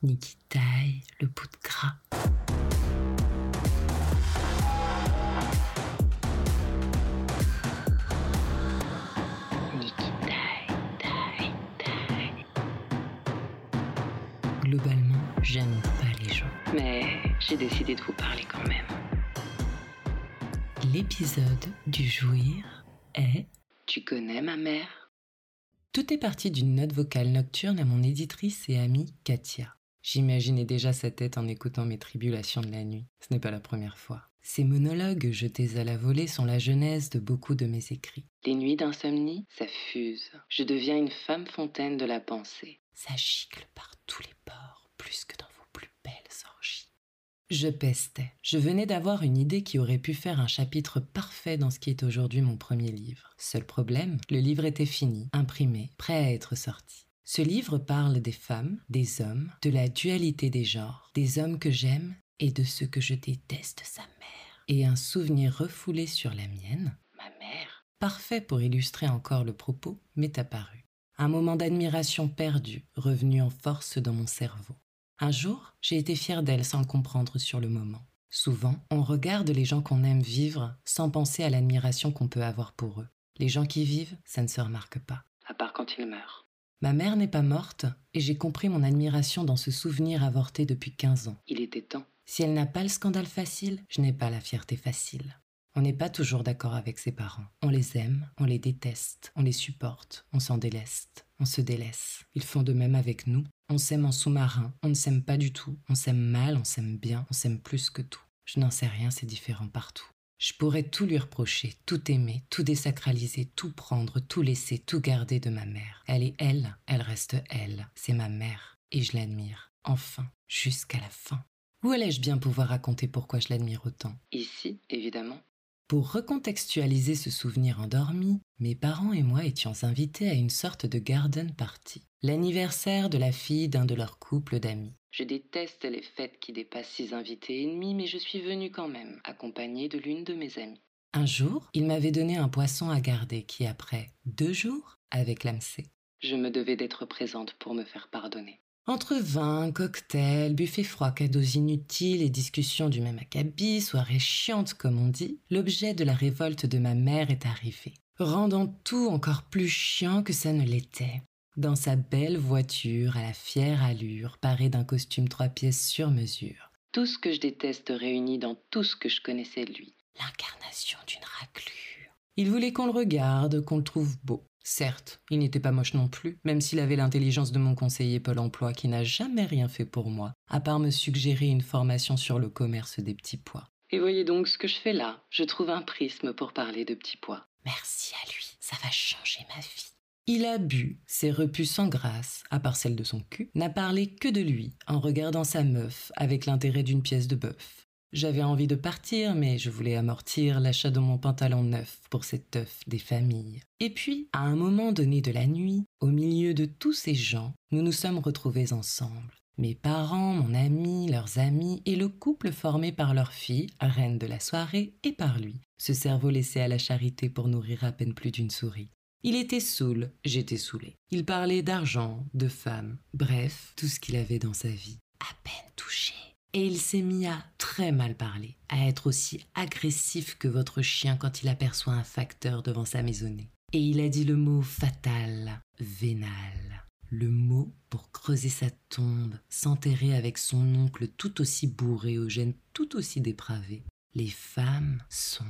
Niki taille le bout de gras. Niki taille, taille, taille. Globalement, j'aime pas les gens. Mais j'ai décidé de vous parler quand même. L'épisode du jouir est Tu connais ma mère? Tout est parti d'une note vocale nocturne à mon éditrice et amie Katia. J'imaginais déjà sa tête en écoutant mes tribulations de la nuit. Ce n'est pas la première fois. Ces monologues jetés à la volée sont la genèse de beaucoup de mes écrits. Les nuits d'insomnie, ça fuse. Je deviens une femme fontaine de la pensée. Ça gicle par tous les ports, plus que dans vos plus belles orgies. Je pestais. Je venais d'avoir une idée qui aurait pu faire un chapitre parfait dans ce qui est aujourd'hui mon premier livre. Seul problème, le livre était fini, imprimé, prêt à être sorti. Ce livre parle des femmes, des hommes, de la dualité des genres, des hommes que j'aime et de ceux que je déteste sa mère. Et un souvenir refoulé sur la mienne, ma mère, parfait pour illustrer encore le propos, m'est apparu. Un moment d'admiration perdu, revenu en force dans mon cerveau. Un jour, j'ai été fière d'elle sans le comprendre sur le moment. Souvent, on regarde les gens qu'on aime vivre sans penser à l'admiration qu'on peut avoir pour eux. Les gens qui vivent, ça ne se remarque pas. À part quand ils meurent. Ma mère n'est pas morte et j'ai compris mon admiration dans ce souvenir avorté depuis 15 ans. Il était temps. Si elle n'a pas le scandale facile, je n'ai pas la fierté facile. On n'est pas toujours d'accord avec ses parents. On les aime, on les déteste, on les supporte, on s'en déleste, on se délaisse. Ils font de même avec nous. On s'aime en sous-marin, on ne s'aime pas du tout, on s'aime mal, on s'aime bien, on s'aime plus que tout. Je n'en sais rien, c'est différent partout. Je pourrais tout lui reprocher, tout aimer, tout désacraliser, tout prendre, tout laisser, tout garder de ma mère. Elle est elle, elle reste elle, c'est ma mère, et je l'admire. Enfin, jusqu'à la fin. Où allais-je bien pouvoir raconter pourquoi je l'admire autant? Ici, évidemment. Pour recontextualiser ce souvenir endormi, mes parents et moi étions invités à une sorte de garden party, l'anniversaire de la fille d'un de leurs couples d'amis. Je déteste les fêtes qui dépassent six invités ennemis, mais je suis venue quand même, accompagnée de l'une de mes amies. Un jour, il m'avait donné un poisson à garder qui, après deux jours, avait clamsé. Je me devais d'être présente pour me faire pardonner. Entre vin, cocktails, buffets froids, cadeaux inutiles et discussions du même acabit, soirées chiantes comme on dit, l'objet de la révolte de ma mère est arrivé, rendant tout encore plus chiant que ça ne l'était. Dans sa belle voiture à la fière allure, parée d'un costume trois pièces sur mesure. Tout ce que je déteste réuni dans tout ce que je connaissais de lui. L'incarnation d'une raclure. Il voulait qu'on le regarde, qu'on le trouve beau. Certes, il n'était pas moche non plus, même s'il avait l'intelligence de mon conseiller Pôle emploi qui n'a jamais rien fait pour moi, à part me suggérer une formation sur le commerce des petits pois. Et voyez donc ce que je fais là. Je trouve un prisme pour parler de petits pois. Merci à lui, ça va changer ma vie. Il a bu, s'est repu sans grâce, à part celle de son cul, n'a parlé que de lui, en regardant sa meuf, avec l'intérêt d'une pièce de bœuf. J'avais envie de partir, mais je voulais amortir l'achat de mon pantalon neuf pour cette œuf des familles. Et puis, à un moment donné de la nuit, au milieu de tous ces gens, nous nous sommes retrouvés ensemble. Mes parents, mon ami, leurs amis et le couple formé par leur fille, reine de la soirée, et par lui, ce cerveau laissé à la charité pour nourrir à peine plus d'une souris. Il était saoul, j'étais saoulé. Il parlait d'argent, de femmes, bref, tout ce qu'il avait dans sa vie. À peine touché. Et il s'est mis à très mal parler, à être aussi agressif que votre chien quand il aperçoit un facteur devant sa maisonnée. Et il a dit le mot fatal, vénal. Le mot pour creuser sa tombe, s'enterrer avec son oncle tout aussi bourré aux gènes tout aussi dépravés. Les femmes sont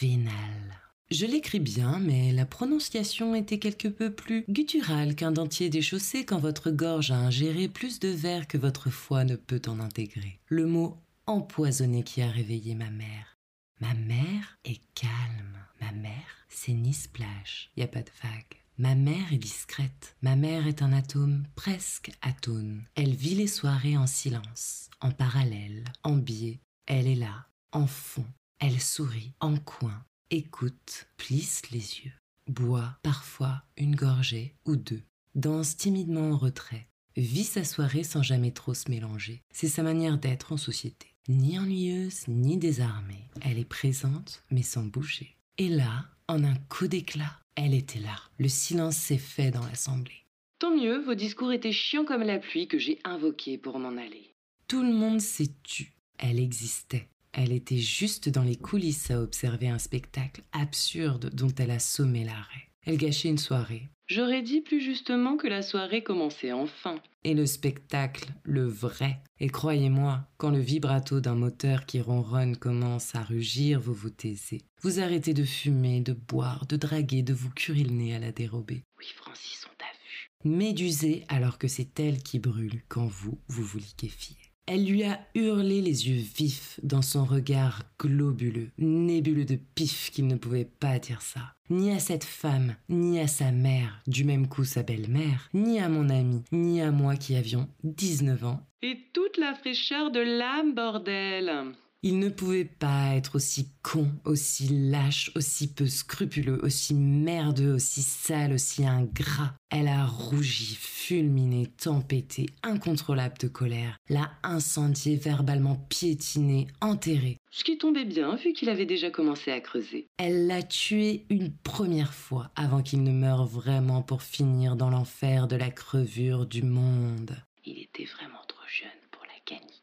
vénales. Je l'écris bien, mais la prononciation était quelque peu plus gutturale qu'un dentier déchaussé quand votre gorge a ingéré plus de verre que votre foie ne peut en intégrer. Le mot empoisonné qui a réveillé ma mère. Ma mère est calme. Ma mère, c'est ni splash. Y a pas de vague. Ma mère est discrète. Ma mère est un atome presque atone. Elle vit les soirées en silence, en parallèle, en biais. Elle est là, en fond. Elle sourit, en coin écoute, plisse les yeux, boit parfois une gorgée ou deux, danse timidement en retrait, vit sa soirée sans jamais trop se mélanger. C'est sa manière d'être en société. Ni ennuyeuse, ni désarmée. Elle est présente, mais sans bouger. Et là, en un coup d'éclat, elle était là. Le silence s'est fait dans l'assemblée. Tant mieux, vos discours étaient chiants comme la pluie que j'ai invoqué pour m'en aller. Tout le monde s'est tu. Elle existait. Elle était juste dans les coulisses à observer un spectacle absurde dont elle a sommé l'arrêt. Elle gâchait une soirée. J'aurais dit plus justement que la soirée commençait enfin. Et le spectacle, le vrai. Et croyez-moi, quand le vibrato d'un moteur qui ronronne commence à rugir, vous vous taisez. Vous arrêtez de fumer, de boire, de draguer, de vous curer le nez à la dérobée. Oui, Francis, on t'a vu. Médusée alors que c'est elle qui brûle quand vous, vous vous liquéfiez. Elle lui a hurlé les yeux vifs dans son regard globuleux, nébuleux de pif qu'il ne pouvait pas dire ça. Ni à cette femme, ni à sa mère, du même coup sa belle-mère, ni à mon ami, ni à moi qui avions 19 ans. Et toute la fraîcheur de l'âme, bordel il ne pouvait pas être aussi con, aussi lâche, aussi peu scrupuleux, aussi merdeux, aussi sale, aussi ingrat. Elle a rougi, fulminé, tempêté, incontrôlable de colère, l'a incendié, verbalement piétiné, enterré. Ce qui tombait bien vu qu'il avait déjà commencé à creuser. Elle l'a tué une première fois avant qu'il ne meure vraiment pour finir dans l'enfer de la crevure du monde. Il était vraiment trop jeune pour la canicule.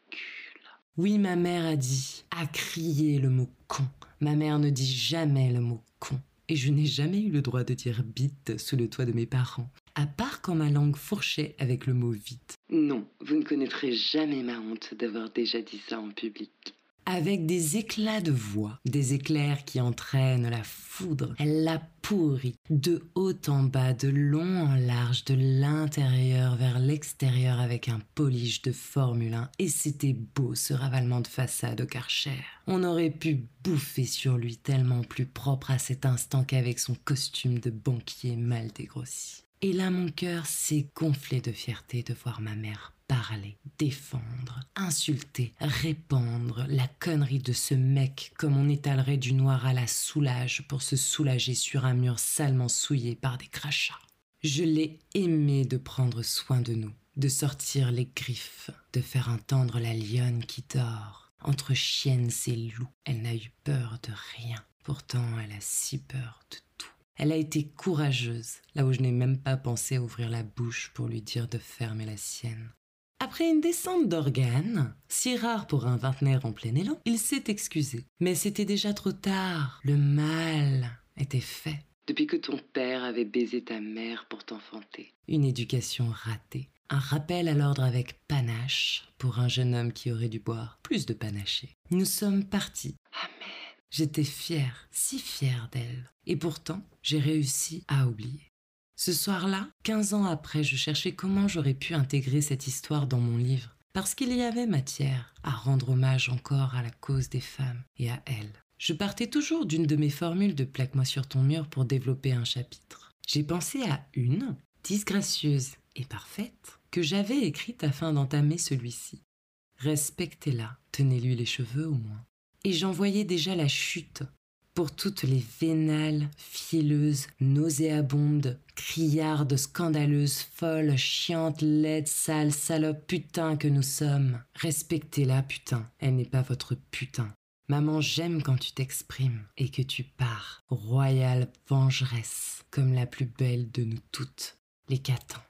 Oui, ma mère a dit, a crié le mot con. Ma mère ne dit jamais le mot con. Et je n'ai jamais eu le droit de dire bite sous le toit de mes parents, à part quand ma langue fourchait avec le mot vite. Non, vous ne connaîtrez jamais ma honte d'avoir déjà dit ça en public avec des éclats de voix, des éclairs qui entraînent la foudre. Elle l'a pourri de haut en bas, de long en large, de l'intérieur vers l'extérieur avec un polish de Formule 1 et c'était beau ce ravalement de façade au Karcher. On aurait pu bouffer sur lui tellement plus propre à cet instant qu'avec son costume de banquier mal dégrossi. Et là mon cœur s'est gonflé de fierté de voir ma mère parler, défendre, insulter, répandre la connerie de ce mec comme on étalerait du noir à la soulage pour se soulager sur un mur salement souillé par des crachats. Je l'ai aimé de prendre soin de nous, de sortir les griffes, de faire entendre la lionne qui dort. Entre chiennes et loups, elle n'a eu peur de rien. Pourtant, elle a si peur de tout. Elle a été courageuse, là où je n'ai même pas pensé ouvrir la bouche pour lui dire de fermer la sienne. Après une descente d'organes, si rare pour un vingtenaire en plein élan, il s'est excusé. Mais c'était déjà trop tard. Le mal était fait. Depuis que ton père avait baisé ta mère pour t'enfanter. Une éducation ratée. Un rappel à l'ordre avec panache pour un jeune homme qui aurait dû boire plus de panaché. Nous sommes partis. Amen. J'étais fière, si fière d'elle. Et pourtant, j'ai réussi à oublier. Ce soir-là, 15 ans après, je cherchais comment j'aurais pu intégrer cette histoire dans mon livre, parce qu'il y avait matière à rendre hommage encore à la cause des femmes et à elles. Je partais toujours d'une de mes formules de plaque-moi sur ton mur pour développer un chapitre. J'ai pensé à une, disgracieuse et parfaite, que j'avais écrite afin d'entamer celui-ci. Respectez-la, tenez-lui les cheveux au moins. Et j'en voyais déjà la chute pour toutes les vénales, fielleuses, nauséabondes, criardes, scandaleuses, folles, chiantes, laides, sales, salopes, putain que nous sommes. Respectez-la, putain. Elle n'est pas votre putain. Maman, j'aime quand tu t'exprimes et que tu pars, royale vengeresse, comme la plus belle de nous toutes, les catans.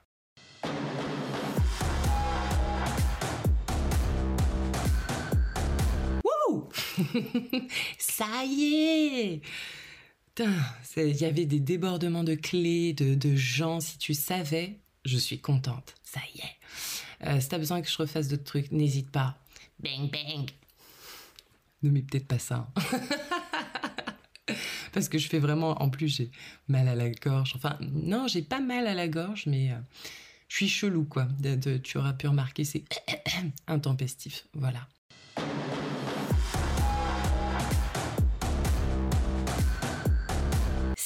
Ça y est il y avait des débordements de clés, de, gens, si tu savais, je suis contente. Ça y est. Euh, si t'as besoin que je refasse d'autres trucs, n'hésite pas. Bang bang. Ne mets peut-être pas ça. Hein. Parce que je fais vraiment, en plus j'ai mal à la gorge. Enfin, non, j'ai pas mal à la gorge, mais euh, je suis chelou quoi. tu auras pu remarquer, c'est intempestif. Voilà.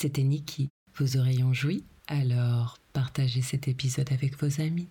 C'était Niki. Vos oreilles ont joui Alors partagez cet épisode avec vos amis.